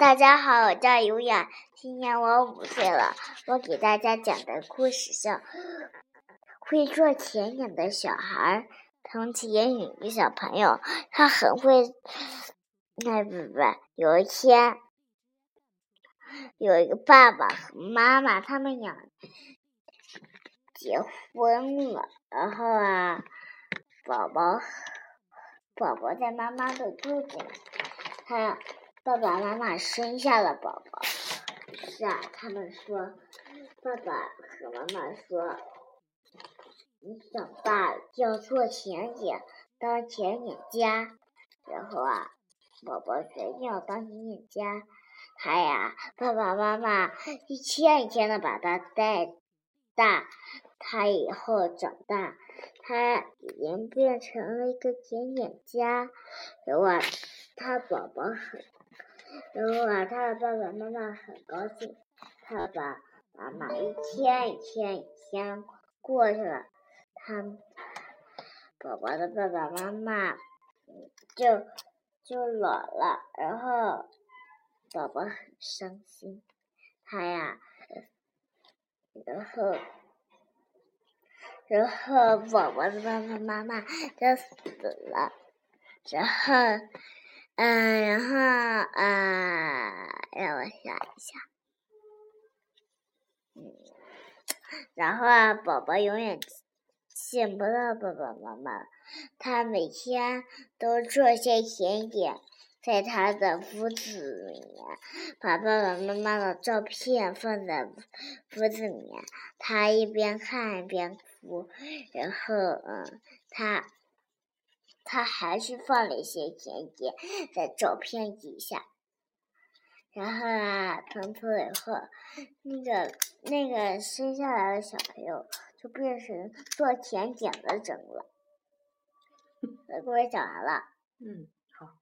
大家好，我叫尤雅，今年我五岁了。我给大家讲的故事是《会做甜点的小孩》。从前有一个小朋友，他很会，那不不，有一天，有一个爸爸和妈妈，他们俩结婚了。然后啊，宝宝，宝宝在妈妈的肚子里，他。爸爸妈妈生下了宝宝，是啊，他们说，爸爸和妈妈说，你长大要做甜点，当甜点家。然后啊，宝宝决定要当甜点家，他呀，爸爸妈妈一天一天的把他带大，他以后长大，他已经变成了一个甜点家。然后啊，他宝宝很。然后啊，他的爸爸妈妈很高兴，爸爸妈妈一天一天一天过去了，他宝宝的爸爸妈妈就就老了，然后宝宝很伤心，他呀，然后然后宝宝的爸爸妈妈就死了，然后。嗯，然后啊，让我想一下，嗯，然后啊，宝宝永远见不到爸爸妈妈，他每天都做些甜点，在他的屋子里面，把爸爸妈妈的照片放在屋子里面，他一边看一边哭，然后嗯，他。他还是放了一些甜点在照片底下，然后啊，从此以后，那个那个生下来的小朋友就变成做甜点的人了。故事讲完了。嗯，好。